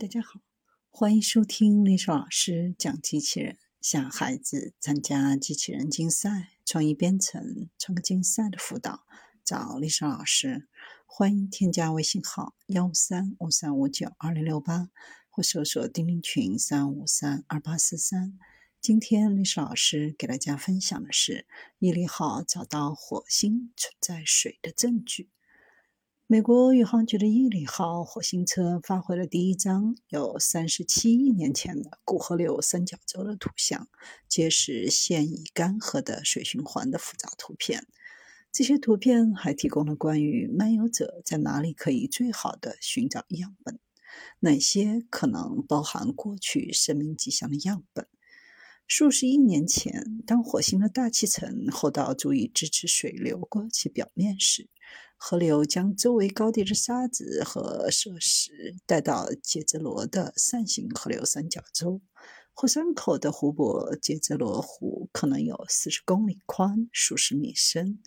大家好，欢迎收听历史老师讲机器人，向孩子参加机器人竞赛、创意编程、创客竞赛的辅导，找历史老师。欢迎添加微信号幺三五三五九二零六八，或搜索钉钉群三五三二八四三。今天历史老师给大家分享的是毅力号找到火星存在水的证据。美国宇航局的毅力号火星车发回了第一张有三十七亿年前的古河流三角洲的图像，揭示现已干涸的水循环的复杂图片。这些图片还提供了关于漫游者在哪里可以最好的寻找样本，哪些可能包含过去生命迹象的样本。数十亿年前，当火星的大气层厚到足以支持水流过其表面时，河流将周围高地的沙子和设施带到杰泽罗的扇形河流三角洲。火山口的湖泊杰泽罗湖可能有四十公里宽、数十米深。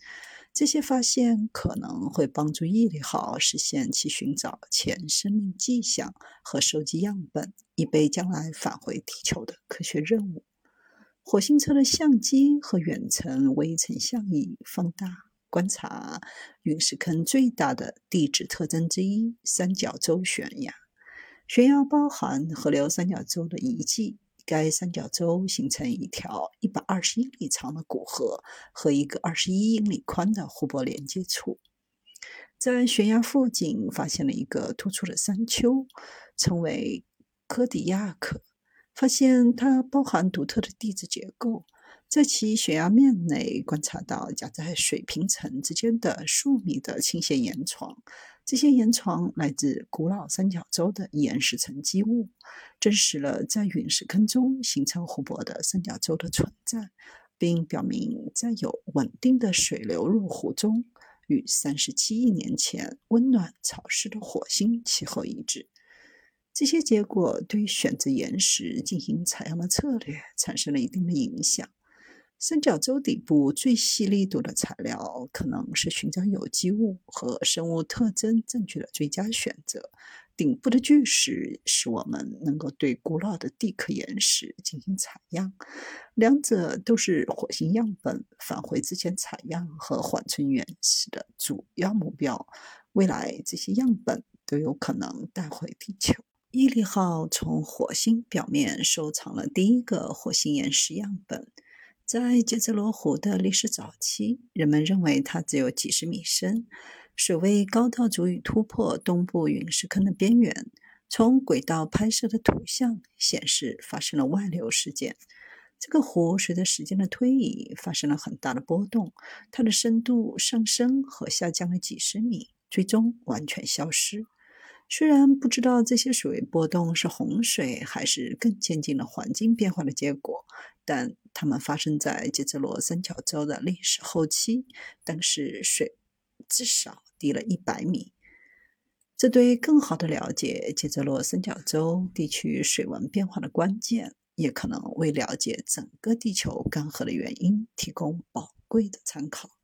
这些发现可能会帮助毅力号实现其寻找前生命迹象和收集样本，以备将来返回地球的科学任务。火星车的相机和远程微成像仪放大。观察陨石坑最大的地质特征之一——三角洲悬崖。悬崖包含河流三角洲的遗迹。该三角洲形成一条一百二十英里长的古河和一个二十一英里宽的湖泊连接处。在悬崖附近发现了一个突出的山丘，称为科迪亚克。发现它包含独特的地质结构。在其悬崖面内观察到夹在水平层之间的数米的倾斜岩床，这些岩床来自古老三角洲的岩石沉积物，证实了在陨石坑中形成湖泊的三角洲的存在，并表明在有稳定的水流入湖中，与三十七亿年前温暖潮湿的火星气候一致。这些结果对选择岩石进行采样的策略产生了一定的影响。三角洲底部最细粒度的材料可能是寻找有机物和生物特征证据的最佳选择。顶部的巨石使我们能够对古老的地壳岩石进行采样，两者都是火星样本返回之前采样和缓存原石的主要目标。未来这些样本都有可能带回地球。毅力号从火星表面收藏了第一个火星岩石样本。在杰泽罗湖的历史早期，人们认为它只有几十米深，水位高到足以突破东部陨石坑的边缘。从轨道拍摄的图像显示，发生了外流事件。这个湖随着时间的推移发生了很大的波动，它的深度上升和下降了几十米，最终完全消失。虽然不知道这些水位波动是洪水还是更渐进的环境变化的结果，但它们发生在杰泽罗三角洲的历史后期，当时水至少低了一百米。这对更好的了解杰泽罗三角洲地区水文变化的关键，也可能为了解整个地球干涸的原因提供宝贵的参考。